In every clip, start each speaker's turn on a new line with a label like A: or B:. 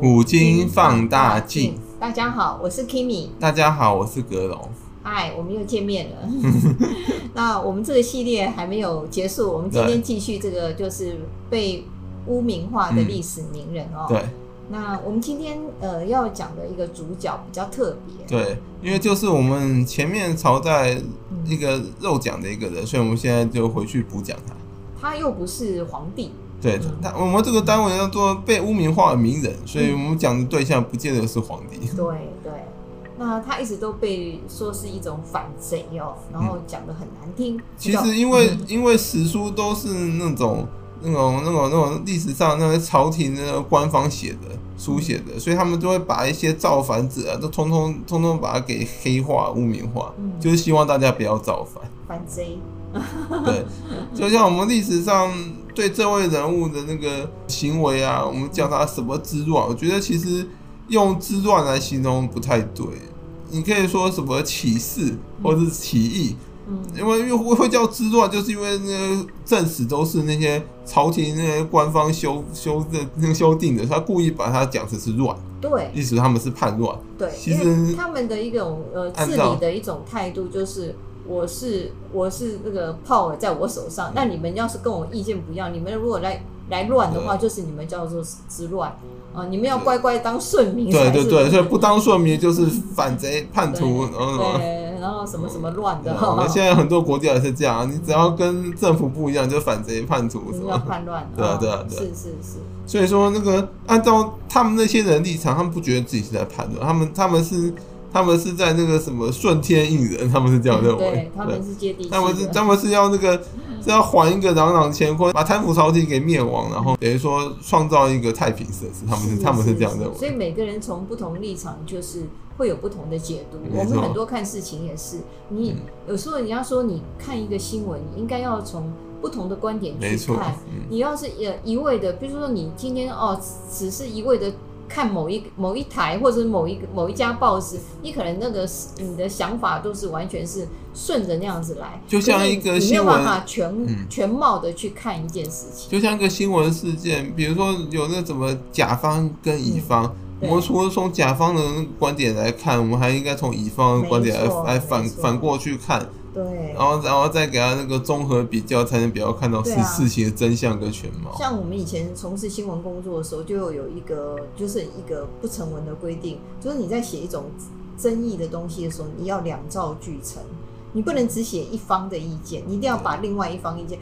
A: 古今放大镜。
B: 大家好，我是 Kimi。
A: 大家好，我是格龙。
B: 嗨，我们又见面了。那我们这个系列还没有结束，我们今天继续这个就是被污名化的历史名人哦。
A: 对。
B: 那我们今天呃要讲的一个主角比较特别。
A: 对，因为就是我们前面朝代一个肉讲的一个人，所以我们现在就回去补讲他。
B: 他又不是皇帝。
A: 对，他我们这个单位叫做被污名化的名人，所以我们讲的对象不见得是皇帝。
B: 对对，那他一直都被说是一种反贼哦，然后讲的很难听。
A: 其实因为因为史书都是那种那种那种那种历史上那些朝廷的官方写的书写的，所以他们都会把一些造反者啊，都通通通通把它给黑化、污名化，就是希望大家不要造反。
B: 反贼。
A: 对，就像我们历史上对这位人物的那个行为啊，我们叫他什么之乱？我觉得其实用之乱来形容不太对，你可以说什么起事或者是起义，嗯，因为又会叫之乱，就是因为那个正史都是那些朝廷那些官方修修的那个修订的，他故意把它讲成是乱，
B: 对，
A: 意思他们是叛乱，
B: 对，
A: 其实
B: 他们的一种呃治理的一种态度就是。我是我是那个 power 在我手上，那你们要是跟我意见不一样，你们如果来来乱的话，就是你们叫做之乱啊！你们要乖乖当顺民。
A: 对对对，所以不当顺民就是反贼叛徒，
B: 对，然后什么什么乱的。
A: 我们现在很多国家也是这样，你只要跟政府不一样，就反贼叛徒，什么
B: 叛乱。
A: 对啊对啊对。
B: 是是是。
A: 所以说，那个按照他们那些人立场，他们不觉得自己是在叛乱，他们他们是。他们是在那个什么顺天应人，他们是这样认为。
B: 对，他们是接地气。
A: 他们是他们是要那个是要还一个朗朗乾坤，把贪腐朝廷给灭亡，然后等于说创造一个太平盛世。他们是，是他们是这样认为。
B: 所以每个人从不同立场，就是会有不同的解读。我们很多看事情也是，你有时候你要说你看一个新闻，你应该要从不同的观点去看。你要是呃一味的，比如说你今天哦，只是一味的。看某一某一台或者某一个某一家报纸，你可能那个你的想法都是完全是顺着那样子来，
A: 就像一个新闻，你没有
B: 办法全、嗯、全貌的去看一件事情。
A: 就像一个新闻事件，比如说有那怎么甲方跟乙方，嗯、我们除了从甲方的观点来看，我们还应该从乙方的观点来来反反过去看。
B: 对，
A: 然后然后再给他那个综合比较，才能比较看到事事情的真相跟全貌。
B: 像我们以前从事新闻工作的时候，就有一个就是一个不成文的规定，就是你在写一种争议的东西的时候，你要两造俱成，你不能只写一方的意见，你一定要把另外一方意见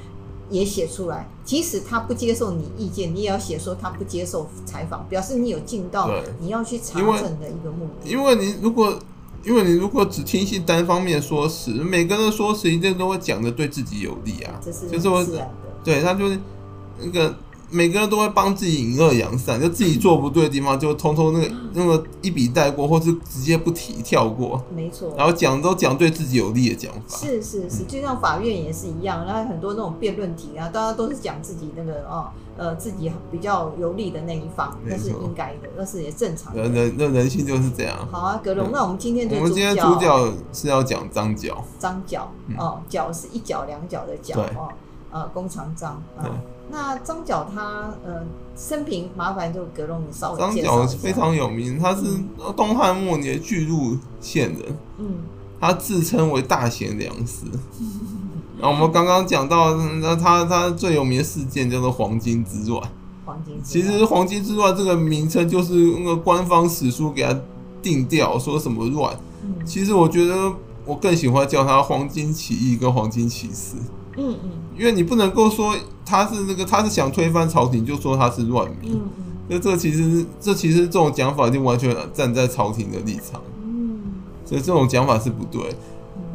B: 也写出来。即使他不接受你意见，你也要写说他不接受采访，表示你有尽到你要去查证的一个目的。
A: 因为你如果。因为你如果只听信单方面说辞，每个人的说辞一定都会讲的对自己有利啊，
B: 这是
A: 就是我，对他就是那个每个人都会帮自己引恶扬善，就自己做不对的地方就通通那个那个一笔带过，或是直接不提跳过，
B: 没错。
A: 然后讲都讲对自己有利的讲法，
B: 是是是，就像法院也是一样，然后很多那种辩论题啊，大家都是讲自己那个哦。呃，自己比较有利的那一方，那是应该的，那是也正常的。
A: 人人那人性就是这样。
B: 好啊，格龙，那我们今天就
A: 我们今天主角是要讲张角。
B: 张角哦，角是一角两角的角哦，呃，弓长张啊。那张角他呃生平，麻烦就格隆你稍微介绍一下。
A: 张角非常有名，他是东汉末年巨鹿县人。嗯。他自称为大贤良师。然后我们刚刚讲到，那他他最有名的事件叫做黄巾之乱。
B: 黄巾
A: 其实黄巾之乱这个名称就是那个官方史书给他定调，说什么乱。嗯其实我觉得我更喜欢叫他黄巾起义跟黄巾起事。嗯嗯。因为你不能够说他是那个他是想推翻朝廷，就说他是乱民。嗯嗯。那这其实这其实这种讲法就完全站在朝廷的立场。嗯。所以这种讲法是不对。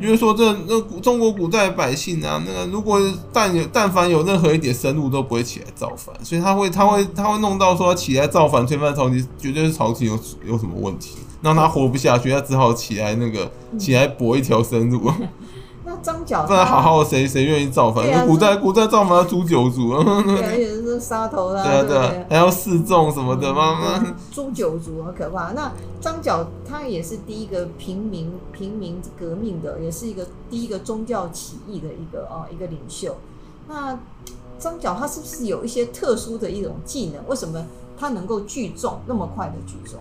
A: 因为说这那中国古代百姓啊，那个如果但有但凡有任何一点生路，都不会起来造反，所以他会他会他会弄到说起来造反推翻朝廷，绝对是朝廷有有什么问题，让他活不下去，他只好起来那个起来搏一条生路。
B: 张角，
A: 不然好好谁谁愿意造反？啊、古代古代造反要诛九族，
B: 对，而且是杀头啊，
A: 对对，还要示众什么的妈
B: 妈？诛九族很可怕。那张角他也是第一个平民平民革命的，也是一个第一个宗教起义的一个哦一个领袖。那张角他是不是有一些特殊的一种技能？为什么？他能够聚众那么快的聚众？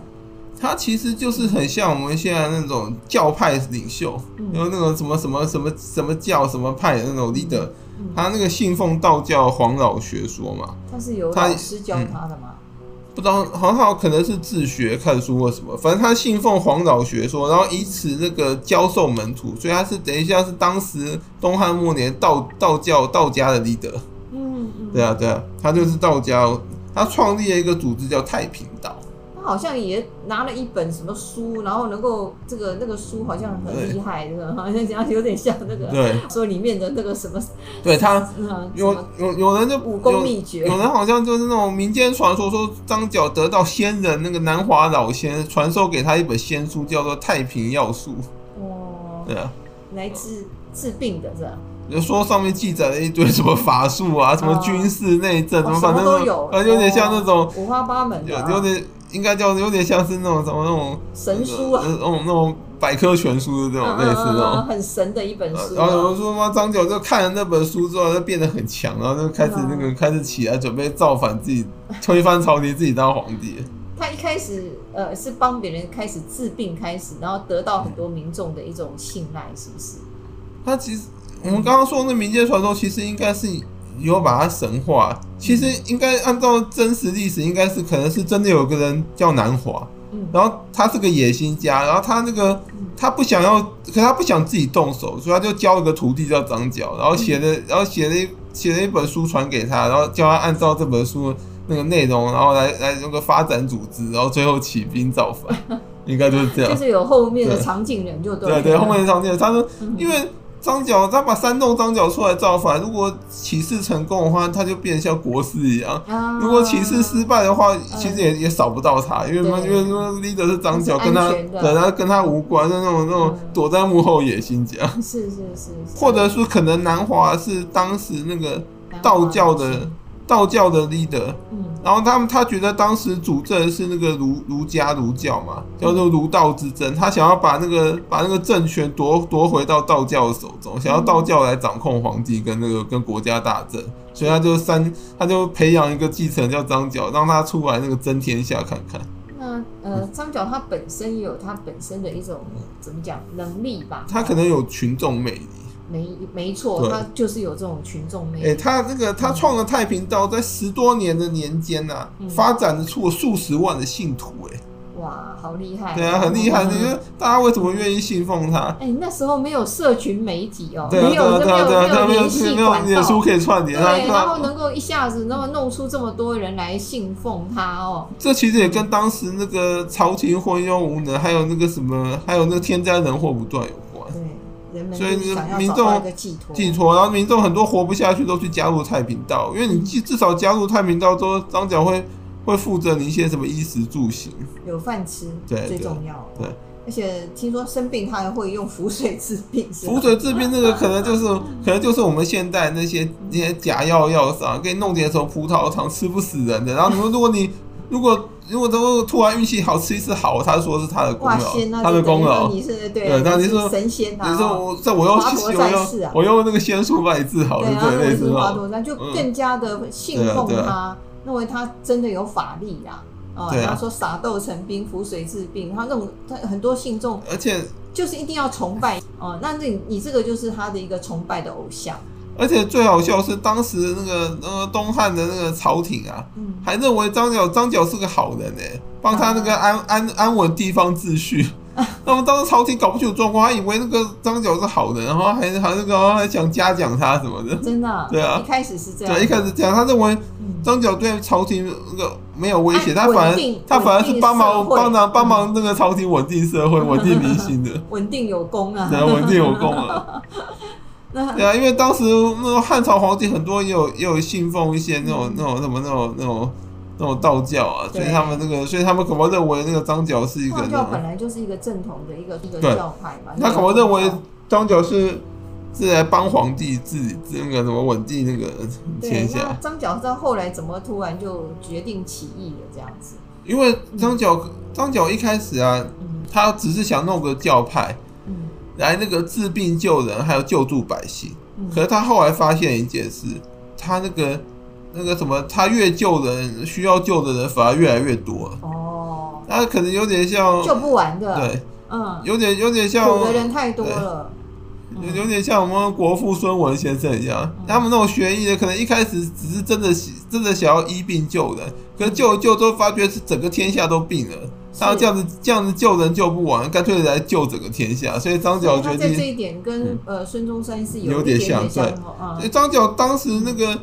A: 他其实就是很像我们现在那种教派领袖，有、嗯、那种什么什么什么什么教什么派的那种 leader，、嗯、他那个信奉道教黄老学说嘛。
B: 他是有老师教他的吗？嗯、
A: 不知道，好像可能是自学看书或什么，反正他信奉黄老学说，然后以此那个教授门徒，所以他是等一下是当时东汉末年道道教道家的 leader。嗯嗯。对啊对啊，他就是道家，他创立了一个组织叫太平道。
B: 好像也拿了一本什么书，然后能够这个那个书好像很厉害，对吧？好像讲有点像那个对说里面的那个什么，
A: 对他有有有人就
B: 武功秘诀，
A: 有人好像就是那种民间传说，说张角得到仙人那个南华老仙传授给他一本仙书，叫做《太平要术》。哦，对啊，
B: 来治治病的是吧？
A: 就说上面记载了一堆什么法术啊，什么军事内政，什么反正
B: 都有，
A: 啊，有点像那种
B: 五花八门，
A: 有有点。应该叫有点像是那种什么那种
B: 神书啊，
A: 那种那种百科全书的这种类似那种
B: 很神的一本书。
A: 然后有人说嘛，张角就看了那本书之后，就变得很强，然后就开始那个开始起来准备造反，自己推翻朝廷，自己当皇帝。
B: 他一开始呃是帮别人开始治病开始，然后得到很多民众的一种信赖，是不是？
A: 他其实我们刚刚说的那民间传说，其实应该是。有把它神化，其实应该按照真实历史，应该是可能是真的有个人叫南华，然后他是个野心家，然后他那个他不想要，可他不想自己动手，所以他就教了个徒弟叫张角，然后写的，然后写了一写了一本书传给他，然后叫他按照这本书那个内容，然后来来那个发展组织，然后最后起兵造反，应该就是这样，
B: 就是有后面的场景人就对，对
A: 对，后面的场景人，他说因为。张角他把三栋张角出来造反，如果起事成功的话，他就变得像国师一样；啊、如果起事失败的话，其实也、嗯、也少不到他，因为？因为说 leader 是张角，跟他对他跟他无关，是那种那种躲在幕后野心家。
B: 是是是，
A: 或者说可能南华是当时那个道教的。道教的 leader，嗯，然后他们他觉得当时主政是那个儒儒家儒教嘛，叫做儒道之争，他想要把那个把那个政权夺夺回到道教的手中，想要道教来掌控皇帝跟那个跟国家大政，所以他就三他就培养一个继承叫张角，让他出来那个争天下看看。
B: 那呃，张角他本身也有他本身的一种怎么讲能力吧？
A: 他可能有群众魅力。
B: 没没错，他就是有这种群众魅力。
A: 哎，他那个他创了太平道，在十多年的年间呐，发展出了数十万的信徒。哎，
B: 哇，好厉害！
A: 对啊，很厉害。你觉得大家为什么愿意信奉他？
B: 哎，那时候没有社群媒体哦，
A: 没有没有没有联系管道，书可以串联，
B: 对，然后能够一下子那么弄出这么多人来信奉他哦。
A: 这其实也跟当时那个朝廷昏庸无能，还有那个什么，还有那个天灾人祸不断有。所以民众寄托，然后民众很多活不下去，都去加入太平道，因为你至少加入太平道之后，张角会会负责你一些什么衣食住行，
B: 有饭吃，
A: 对，
B: 最重要。
A: 对，
B: 而且听说生病他还会用符水治病，
A: 符水治病那个可能就是可能就是我们现代那些那些假药药商给你弄点什么葡萄糖吃不死人的，然后你说如果你如果。如果都突然运气好，吃一次好，他说是他的功劳，他的功劳。
B: 你是对，那你说神仙啊？
A: 你说我在我用我用我用那个仙术把你治好，对对对，
B: 华佗山就更加的信奉他，认为他真的有法力啦。哦，他说撒豆成兵，浮水治病，他那种他很多信众，
A: 而且
B: 就是一定要崇拜哦。那你你这个就是他的一个崇拜的偶像。
A: 而且最好笑是，当时那个呃东汉的那个朝廷啊，还认为张角张角是个好人呢，帮他那个安安安稳地方秩序。那么当时朝廷搞不清楚状况，还以为那个张角是好人，然后还还那个还想嘉奖他什么的。
B: 真的？
A: 对啊，
B: 一开始是这样。
A: 对，一开始这样，他认为张角对朝廷那个没有威胁，他反而他反而是帮忙帮忙帮忙那个朝廷稳定社会、稳定民心的。
B: 稳定有功啊！
A: 对啊，稳定有功啊！对啊，因为当时那种汉朝皇帝很多也有也有信奉一些那种那种什么那种那种那种道教啊，所以他们那个所以他们可能认为那个张角是一个道
B: 教本来就是一个正统的一个一个教派嘛。
A: 他可能认为张角是是来帮皇帝治那个什么稳定那个天下。
B: 张角到后来怎么突然就决定起义了这样子？
A: 因为张角张角一开始啊，他只是想弄个教派。来那个治病救人，还有救助百姓。可是他后来发现一件事，他那个那个什么，他越救人，需要救的人反而越来越多。哦，他可能有点像
B: 救不完的，
A: 对，嗯，有点有点像
B: 苦的人太多了，
A: 有有点像我们国父孙文先生一样，嗯、他们那种学医的，可能一开始只是真的真的想要医病救人，可是救救之后发觉是整个天下都病了。他这样子这样子救人救不完，干脆来救整个天下。所以张角决定
B: 在这一点跟、嗯、呃孙中山是有，点，点像，对。
A: 所以张角当时那个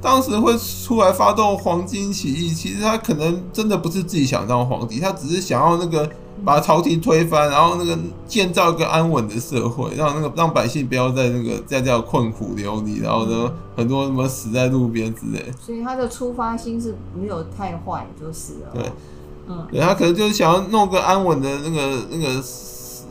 A: 当时会出来发动黄巾起义，其实他可能真的不是自己想当皇帝，他只是想要那个把朝廷推翻，然后那个建造一个安稳的社会，让那个让百姓不要在那个在这样困苦流离，然后呢很多什么死在路边之类。
B: 所以他的出发心是没有太坏，就是了。
A: 对。嗯，对，他可能就是想要弄个安稳的那个、那个、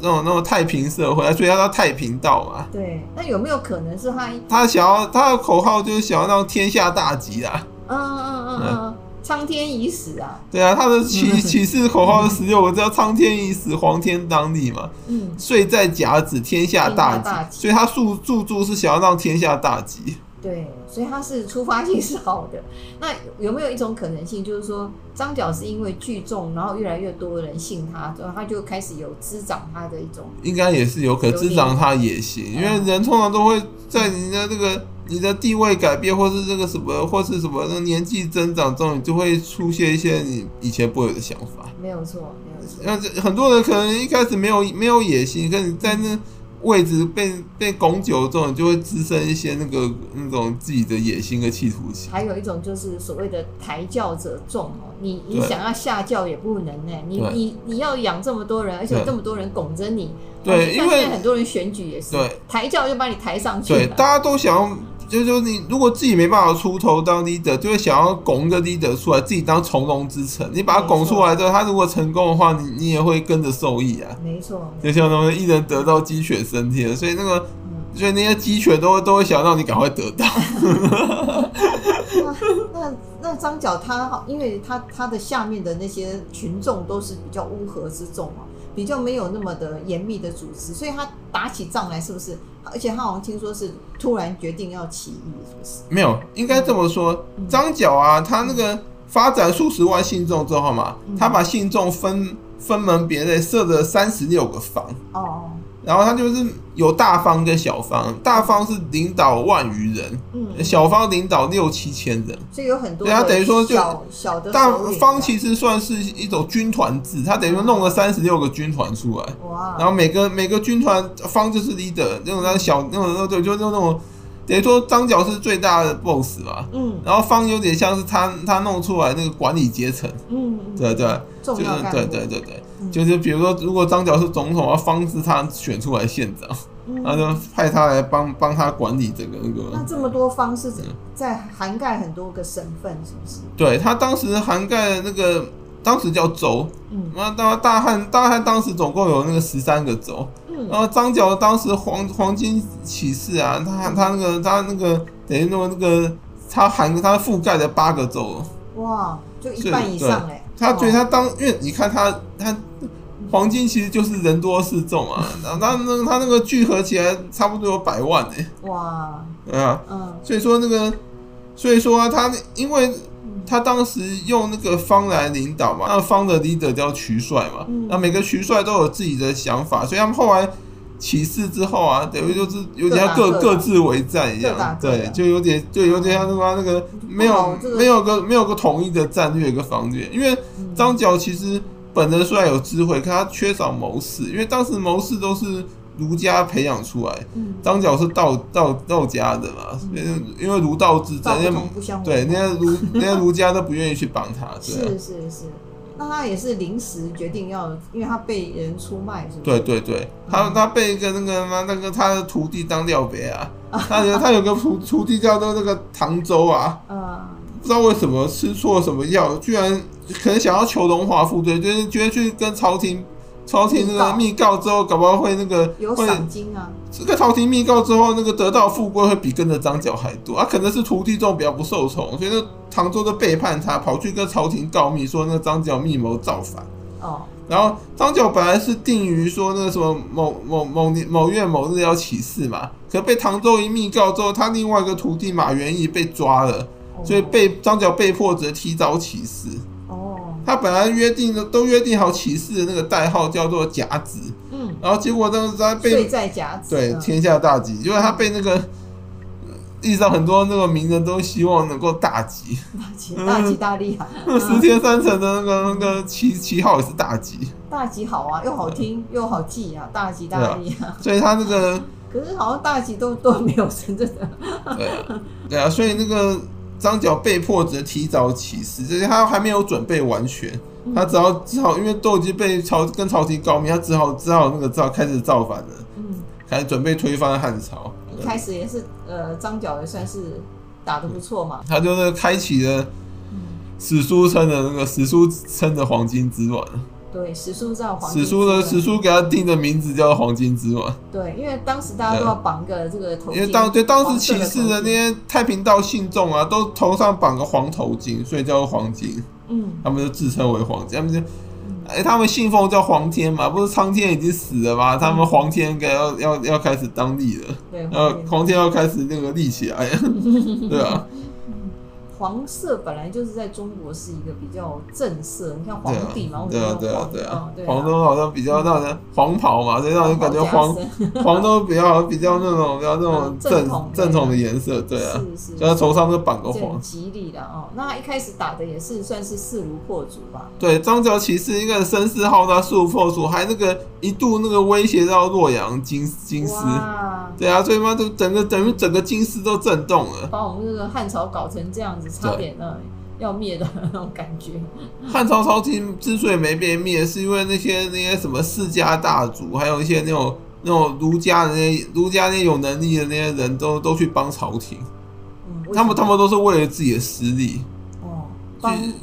A: 那种、那种太平社会，所以他叫太平道嘛。
B: 对，那有没有可能是他？
A: 他想要他的口号就是想要让天下大吉啊！
B: 嗯嗯嗯嗯，苍天已死啊！
A: 对啊，他的起 起事口号是十六个字，叫“苍天已死，黄天当立”嘛。嗯，岁在甲子，天下大吉。大吉，所以他注注注是想要让天下大吉。
B: 对，所以他是出发性是好的。那有没有一种可能性，就是说张角是因为聚众，然后越来越多的人信他，然后他就开始有滋长他的一种，
A: 应该也是有可滋长他野心，因为人通常都会在你的这个你的地位改变，或是这个什么，或是什么那年纪增长中，你就会出现一些你以前不会有的想法。
B: 没有错，没有错。
A: 那很多人可能一开始没有没有野心，可是你在那。位置被被拱久了之后，你就会滋生一些那个那种自己的野心和企图心。
B: 还有一种就是所谓的抬轿者众哦，你你想要下轿也不能呢，你你你要养这么多人，而且有这么多人拱着你。
A: 对，因为
B: 很多人选举也是，
A: 对，
B: 抬轿就把你抬上去。
A: 对，大家都想要。就是说，你如果自己没办法出头当 leader，就会想要拱一个 leader 出来，自己当从龙之臣。你把他拱出来之后，他如果成功的话，你你也会跟着受益啊。
B: 没错，
A: 就像他们一人得到，鸡犬升天，所以那个，嗯、所以那些鸡犬都都会想让你赶快得到。
B: 那那那张角他，因为他他的下面的那些群众都是比较乌合之众嘛。比较没有那么的严密的组织，所以他打起仗来是不是？而且他好像听说是突然决定要起义，是不是？
A: 没有，应该这么说。张角啊，他那个发展数十万信众之后嘛，他把信众分分门别类，设了三十六个方。哦。然后他就是有大方跟小方，大方是领导万余人，嗯，小方领导六七千人，
B: 所以有很多。
A: 对，他等于说就小的大方其实算是一种军团制，他等于说弄了三十六个军团出来，哇！然后每个每个军团方就是 leader，那种那小那种那对，就就那种等于说张角是最大的 boss 嘛，嗯，然后方有点像是他他弄出来那个管理阶层，嗯，对对，
B: 就是
A: 对对对对。就是比如说，如果张角是总统，要方是他选出来县长，嗯、然后就派他来帮帮他管理整个那个。
B: 那这么多方是在涵盖很多个省份，是不是？
A: 对，他当时涵盖那个当时叫州，嗯，那大大汉大汉当时总共有那个十三个州，嗯，然后张角当时黄黄金起事啊，他他那个他那个等于说那个他涵他覆盖了八个州，
B: 哇，就一半以上哎。
A: 他觉得他当，因为你看他他黄金其实就是人多势众啊，然后他那他那个聚合起来差不多有百万哎，哇，对啊，嗯，所以说那个，所以说啊，他因为他当时用那个方来领导嘛，那方的 leader 叫渠帅嘛，那每个渠帅都有自己的想法，所以他们后来起事之后啊，等于就是有点像各各自为战一样，对，就有点就有点像他妈那个没有没有个没有个统一的战略跟方略，因为张角其实本人虽然有智慧，可他缺少谋士，因为当时谋士都是儒家培养出来，张角是道道道家的嘛，因为儒道之争，对那些儒 那些儒家都不愿意去帮他，是
B: 是是。那他也是临时决定要，因为他被人出卖，是吧？
A: 对对对，他他被一个那个嘛，那个他的徒弟当廖别啊，他有他有个徒徒弟叫做那个唐周啊，嗯，不知道为什么吃错什么药，居然可能想要求荣华富贵，就是觉得去跟朝廷。朝廷那个密告之后，搞不好会那个
B: 有赏金啊。
A: 这个朝廷密告之后，那个得到富贵会比跟着张角还多。啊，可能是徒弟中比较不受宠，所以那唐周就背叛他，跑去跟朝廷告密，说那个张角密谋造反。哦。然后张角本来是定于说那个什么某某某年某月某日要起事嘛，可被唐周一密告之后，他另外一个徒弟马元义被抓了。所以被张角被迫只能提早起事。
B: 哦，
A: 他本来约定的都约定好骑士的那个代号叫做甲子，
B: 嗯，
A: 然后结果当时他被
B: 岁在甲子，
A: 对天下大吉，因为他被那个地上很多那个名人都希望能够大吉，
B: 大吉大吉大利啊，
A: 十天三成的那个那个旗旗号也是大吉，
B: 大吉好啊，又好听又好记啊，大吉大利啊，
A: 所以他那个
B: 可是好像大吉都都没有成真的，
A: 对啊，对啊，所以那个。张角被迫只能提早起事，就是他还没有准备完全，他只好只好，因为都已经被朝跟朝廷告密，他只好只好那个造开始造反了，嗯，开始准备推翻汉朝。
B: 一开始也是呃，张角也算是打得不错嘛，
A: 他就是开启了史书称的那个史书称的黄金之乱。
B: 对，史书叫黄金
A: 史书的史书给他定的名字叫黄金之嘛。
B: 对，因为当时大家都要绑个这个头巾。
A: 因为当对当时起事的那些太平道信众啊，都头上绑个黄头巾，所以叫黄金。嗯，他们就自称为黄金。他们就哎、欸，他们信奉叫黄天嘛，不是苍天已经死了吗？他们黄天该要要要开始当立了。对，黄天要开始那个立起来。对啊。
B: 黄色本来就是在中国是一个比较正色，你看皇帝嘛，
A: 对啊对啊对啊，黄都好像比较让人黄袍嘛，所以让人感觉黄 黄都比较比较那种 比较那种正正统的颜色，对啊，是是，所以他头上都绑个黄，
B: 吉利的哦。那他一开始打的也是算是势如破竹吧？
A: 对，张角起事一个声势浩大，势如破竹，还那个一度那个威胁到洛阳京京师，对啊，所以嘛，就整个等于整个金师都震动了，
B: 把我们这个汉朝搞成这样子。差点呢，要灭的那种感觉。
A: 汉朝朝廷之所以没被灭，是因为那些那些什么世家大族，还有一些那种那种儒家的那些儒家那些有能力的那些人都都去帮朝廷。嗯，他们他们都是为了自己的私利。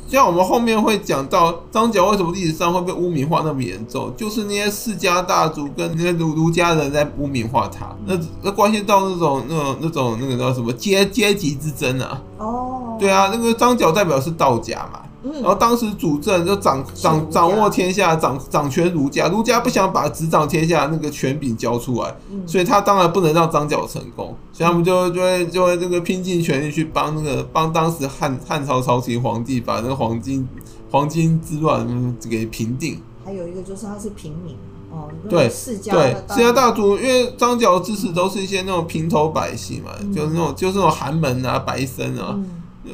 A: 像我们后面会讲到张角为什么历史上会被污名化那么严重，就是那些世家大族跟那些儒儒家人在污名化他，那那关系到那种那种那种那个叫什么阶阶级之争啊？哦，对啊，那个张角代表是道家嘛。然后当时主政就掌掌掌握天下，掌掌权儒家，儒家不想把执掌天下那个权柄交出来，所以他当然不能让张角成功，所以他们就就会就会这个拼尽全力去帮那个帮当时汉汉朝朝廷皇帝把那个黄金黄金之乱给平定。
B: 还有一个就是他是平民哦，
A: 对世家对世家大族，因为张角的支持都是一些那种平头百姓嘛，就是那种就是那种寒门啊、白僧啊。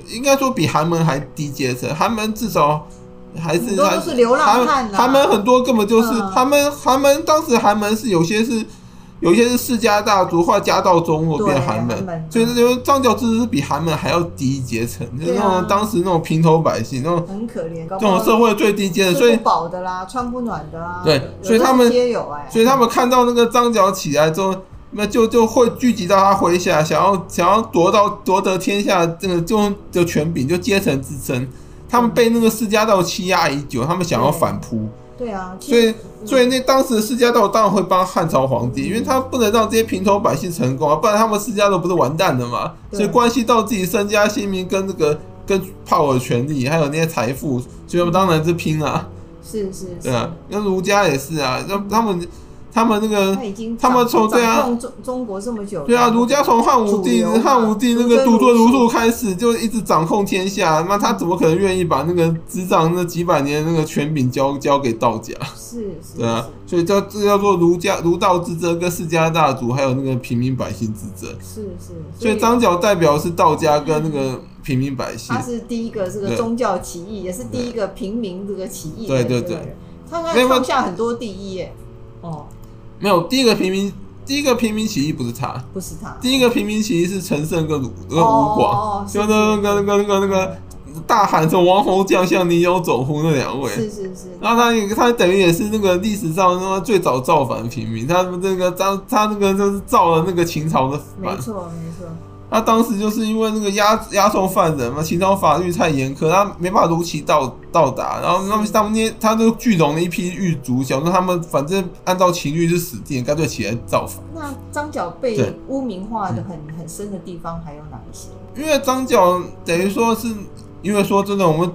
A: 应该说比寒门还低阶层，寒门至少还是
B: 都是流浪汉。
A: 寒门很多根本就是寒门，寒门当时寒门是有些是有些是世家大族，或家道中落变寒门，所以这就张角支持是比寒门还要低阶层，就是那种当时那种平头百姓，那种
B: 很可怜，这
A: 种社会最低阶的，所以
B: 不饱的啦，穿不暖的啦，
A: 对，所以他们所以他们看到那个张角起来之后。那就就会聚集到他麾下，想要想要夺到夺得天下这个就的权柄，就阶层之争。他们被那个世家道欺压已久，他们想要反扑。
B: 对啊，
A: 所以所以那当时的世家道当然会帮汉朝皇帝，因为他不能让这些平头百姓成功啊，不然他们世家道不是完蛋了嘛？所以关系到自己身家性命跟这个跟 power 权力，还有那些财富，所以他们当然是拼啊。
B: 是是，
A: 对啊，那儒家也是啊，那他们。他们那个，他们从对啊，
B: 中中国这么久，
A: 对啊，儒家从汉武帝汉武帝那个独尊儒术开始，就一直掌控天下。那他怎么可能愿意把那个执掌那几百年那个权柄交交给道家？
B: 是，
A: 对啊，所以叫这叫做儒家儒道之争，跟世家大族还有那个平民百姓之争。
B: 是是，
A: 所以张角代表是道家跟那个平民百姓。
B: 他是第一个这个宗教起义，也是第一个平民这个起义。
A: 对对对，
B: 他他创下很多第一耶。哦。
A: 没有，第一个平民，第一个平民起义不是他，
B: 不是他。
A: 第一个平民起义是陈胜跟鲁跟吴广，就那个那个那个那个大喊着“王侯将相，宁有种乎”那两位。
B: 是是是。
A: 然后他他等于也是那个历史上那么最早造反的平民，他那个他他那个就是造了那个秦朝的反。
B: 没错没错。
A: 他当时就是因为那个押押送犯人嘛，秦朝法律太严苛，他没办法如期到到达。然后他们他们那他就聚拢了一批狱卒，想说他们反正按照秦律是死定，干脆起来造反。
B: 那张角被污名化的很很深的地方还有哪一些？
A: 因为张角等于说是，因为说真的，我们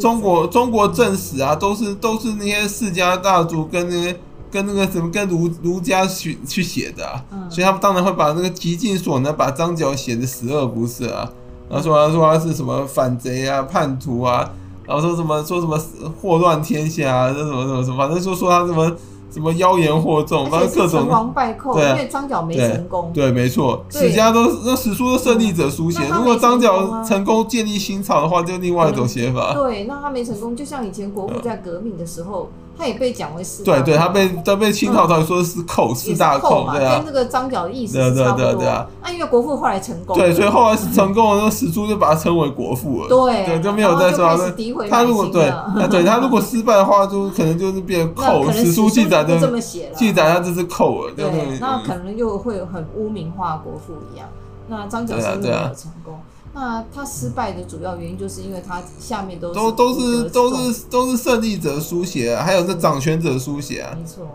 A: 中国中国正史啊，都是都是那些世家大族跟那些。跟那个什么跟儒儒家去去写的啊，所以他们当然会把那个极尽所能把张角写的十恶不赦啊，然后说他说他是什么反贼啊、叛徒啊，然后说什么说什么祸乱天下啊，这什么什么什么，反正说说他什么。什么妖言惑众，反正各种
B: 成王败寇，因为张角没成功。
A: 对，没错，史家都那史书都胜利者书写。如果张角成功建立新朝的话，就另外一种写法。
B: 对，那他没成功，就像以前国父在革命的时候，他也被讲为四。
A: 对对，他被他被清朝朝说是寇，四大寇对啊，跟
B: 这个张角的意思差不多。对啊，那因为国父后来成功。
A: 对，所以后来是成功了，那史书就把他称为国父了。对对，就没有再说他。他如果对，对他如果失败的话，就可能就是变寇。史书记载的
B: 这么写了。记载
A: 他这是寇了，对，
B: 那可能又会很污名化国父一样。那张角是没有成功，那他失败的主要原因就是因为他下面都
A: 都都是都是都是胜利者书写，还有是掌权者书写啊。没错，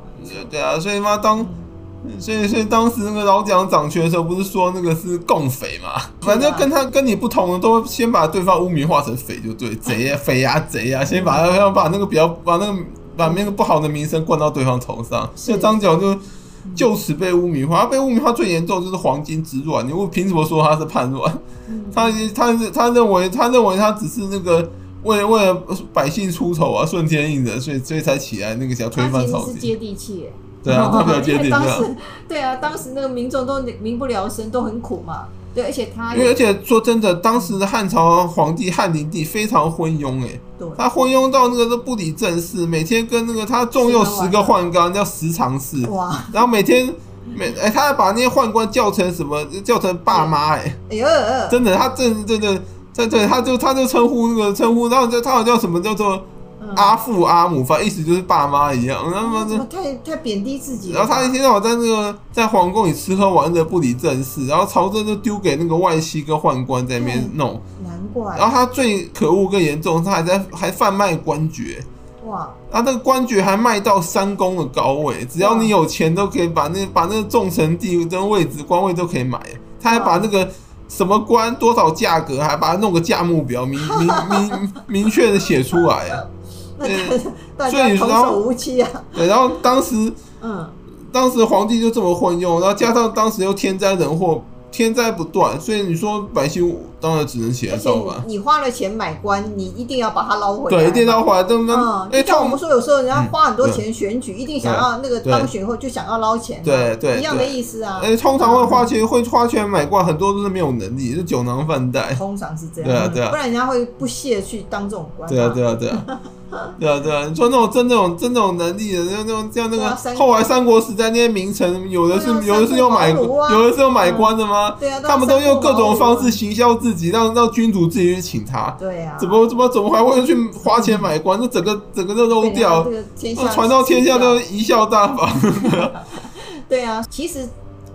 A: 对啊，所以嘛，当所以所以当时那个老蒋掌权的时候，不是说那个是共匪嘛？反正跟他跟你不同的，都先把对方污名化成匪就对，贼啊匪啊贼啊，先把他要把那个比较把那个。把那个不好的名声灌到对方头上，所以张角就就此被污名化。被污名化最严重就是黄金之乱。你凭什么说他是叛乱？他他是他认为他认为他只是那个为了为了百姓出头啊，顺天应人，所以所以才起来那个想推翻朝廷。
B: 是接地气，
A: 对啊，他比较接地气。
B: 当时对啊，当时那个民众都民不聊生，都很苦嘛。对，而且他，因为
A: 而且说真的，当时的汉朝皇帝汉灵帝非常昏庸，哎，他昏庸到那个都不理政事，每天跟那个他重用十个宦官叫十常侍，哇，然后每天每哎，他还把那些宦官叫成什么？叫成爸妈，哎，哎呦，真的，他真真的在对，他就他就称呼那个称呼，然后就他好像叫什么叫做。阿父阿母，反正意思就是爸妈一样。然后
B: 怎么太太贬低自己？
A: 然后他一天到晚在那个在皇宫里吃喝玩乐，不理政事，然后朝政就丢给那个外戚跟宦官在那边弄。
B: 难怪。
A: 然后他最可恶更严重，他还在还贩卖官爵。哇！他那个官爵还卖到三公的高位，只要你有钱都可以把那把那个重臣地跟位置官位都可以买。他还把那个什么官多少价格，还把它弄个价目表，明明明明确的写出来。
B: 对，所以童叟无欺啊。
A: 对，然后当时，嗯，当时皇帝就这么昏庸，然后加上当时又天灾人祸。天灾不断，所以你说百姓当然只能起来造反。
B: 你花了钱买官，你一定要把它捞回来。
A: 对，一定要捞回来。对不对？
B: 哎，像我们说，有时候人家花很多钱选举，一定想要那个当选后就想要捞钱。对对，一样的意思啊。哎，
A: 通常会花钱会花钱买官，很多都是没有能力，是酒囊饭袋。
B: 通常是这样。对啊对啊，不然人家会不屑去当这种官。
A: 对啊对啊对啊。对啊对啊，你说那种真那种真那种能力的，像那种像那个后来三国时代那些名臣，有的是有的是用买有的是用买官的吗？对啊，他们都用各种方式行销自己，让让君主自己去请他。对啊，怎么怎么怎么还会去花钱买官？那整个整个都漏掉，传到天下都贻笑大方。
B: 对啊，其实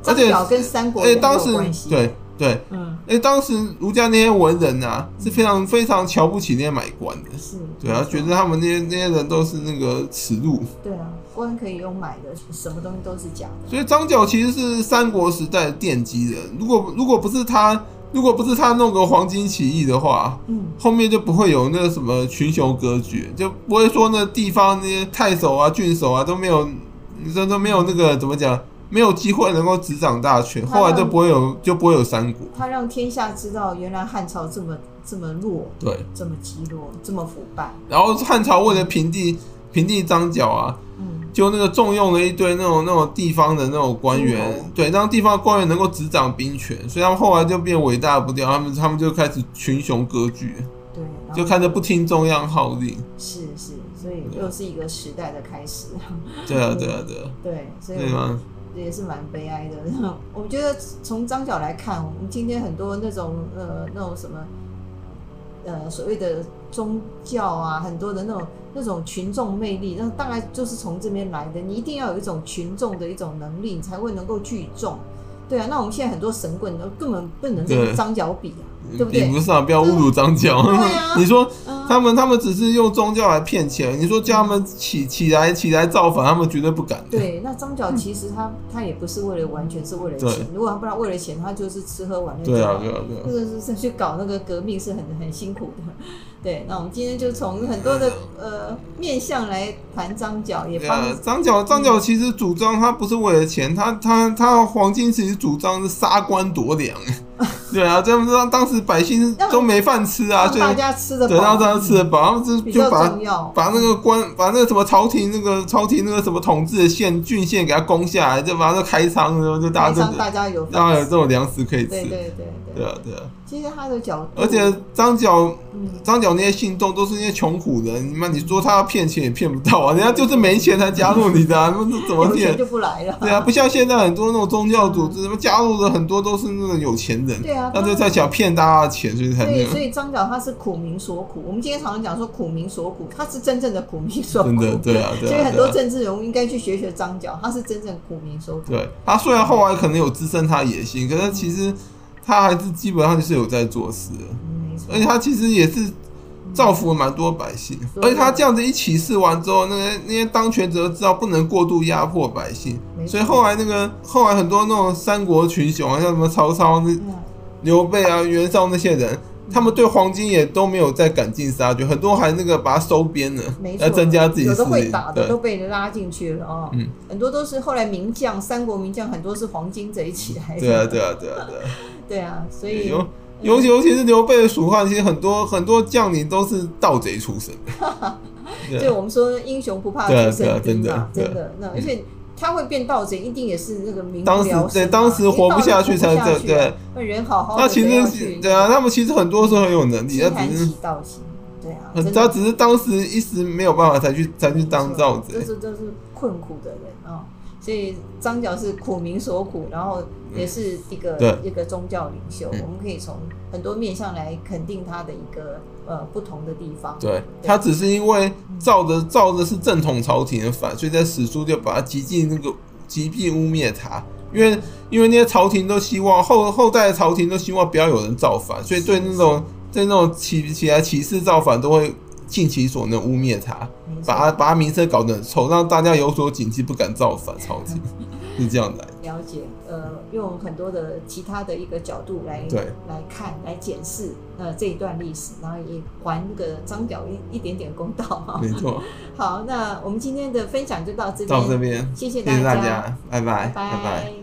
B: 张角跟三国也有关系。
A: 对对，嗯，哎，当时儒家那些文人啊，是非常非常瞧不起那些买官的。是，对啊，觉得他们那些那些人都是那个耻辱。
B: 对啊。官可以用买的，什么东西都是假的。
A: 所以张角其实是三国时代的奠基人。如果如果不是他，如果不是他弄个黄巾起义的话，嗯，后面就不会有那个什么群雄割据，就不会说那地方那些太守啊、郡守啊都没有，你说都没有那个怎么讲，没有机会能够执掌大权，后来就不会有就不会有三国。
B: 他让天下知道，原来汉朝这么这么弱，对，这么积弱，这么腐败。
A: 然后汉朝为了平定平定张角啊。嗯就那个重用了一堆那种那种地方的那种官员，对，让地方官员能够执掌兵权，所以他们后来就变伟大不掉，他们他们就开始群雄割据，对，就看着不听中央号令，
B: 是是，所以又是一个时代的开始。
A: 对啊对啊对啊，
B: 对，所以也是蛮悲哀的。我觉得从张角来看，我们今天很多那种呃那种什么。呃，所谓的宗教啊，很多的那种那种群众魅力，那大概就是从这边来的。你一定要有一种群众的一种能力，你才会能够聚众。对啊，那我们现在很多神棍都根本不能跟张角比啊。对不对？
A: 比不上，不要侮辱张角。对啊，你说他们他们只是用宗教来骗钱，你说叫他们起起来起来造反，他们绝对不敢。
B: 对，那张角其实他他也不是为了完全是为了钱，如果他不然为了钱，他就是吃喝玩乐。
A: 对啊，对啊，对啊。
B: 这个是去搞那个革命是很很辛苦的。对，那我们今天就从很多的 呃面向来谈张角，也帮
A: 张角张角其实主张他不是为了钱，他他他黄金其实主张是杀官夺粮。对啊，这样让当时百姓都没饭吃啊，就
B: 大家吃的饱，
A: 对，让大家吃的饱，然后就就把把那个官，把那个什么朝廷那个朝廷那个什么统治的县郡县给他攻下来，就把它开仓，然后就大家就
B: 大家有
A: 大家有这种粮食可以吃，
B: 对对对
A: 对啊对啊。
B: 其实他的角，
A: 而且张角张角那些信众都是那些穷苦人，你妈你说他要骗钱也骗不到啊，人家就是没钱才加入你的，啊，那怎么骗
B: 就不来了？
A: 对啊，不像现在很多那种宗教组织，什么加入的很多都是那种有钱人，
B: 对啊，
A: 那就在想骗大家的钱，所以才
B: 对，所以张角他是苦民所苦。我们今天常常讲说苦民所苦，他是真正的苦民所苦。
A: 真的，对啊，对啊。
B: 所以很多政治人物应该去学学张角，他是真正苦民所苦。
A: 对，他虽然后来可能有滋生他野心，可是其实。他还是基本上就是有在做事的，而且他其实也是造福了蛮多百姓。而且他这样子一起事完之后，那些那些当权者知道不能过度压迫百姓，所以后来那个后来很多那种三国群雄啊，像什么曹操、那刘备啊、袁绍那些人，他们对黄金也都没有再赶尽杀绝，很多还那个把它收编了，来增加自己的。
B: 有的会打的都被拉进去了哦，嗯，很多都是后来名将，三国名将很多是黄巾贼起来的。
A: 对啊，对啊，对啊，对啊。
B: 对啊，所以
A: 尤其尤其是刘备的蜀汉，其实很多很多将领都是盗贼出身。
B: 对，我们说英雄不怕出身低嘛，真的。那而且他会变盗贼，一定也是那个民不聊。
A: 对，当时活不下去才对。对，
B: 人好好。
A: 那其实对啊，他们其实很多时候很有能力，他只是
B: 盗行。对啊，
A: 他只是当时一时没有办法才去才去当盗贼。
B: 这是这是困苦的人啊。所以张角是苦民所苦，然后也是一个一个宗教领袖。我们可以从很多面向来肯定他的一个呃不同的地方。
A: 对，他只是因为造着造着是正统朝廷的反，所以在史书就把他极尽那个极力污蔑他。因为因为那些朝廷都希望后后代的朝廷都希望不要有人造反，所以对那种对那种起起来起事造反都会。尽其所能污蔑他，把他把他名声搞得很臭，让大家有所警惕，不敢造反超级，是这样来。
B: 了解，呃，用很多的其他的一个角度来对来看，来检视呃这一段历史，然后也还个张角一一点点公道哈。没错。好，那我们今天的分享就到这边，
A: 到这边，
B: 谢谢
A: 大家，谢谢大家，拜拜，
B: 拜拜。拜拜。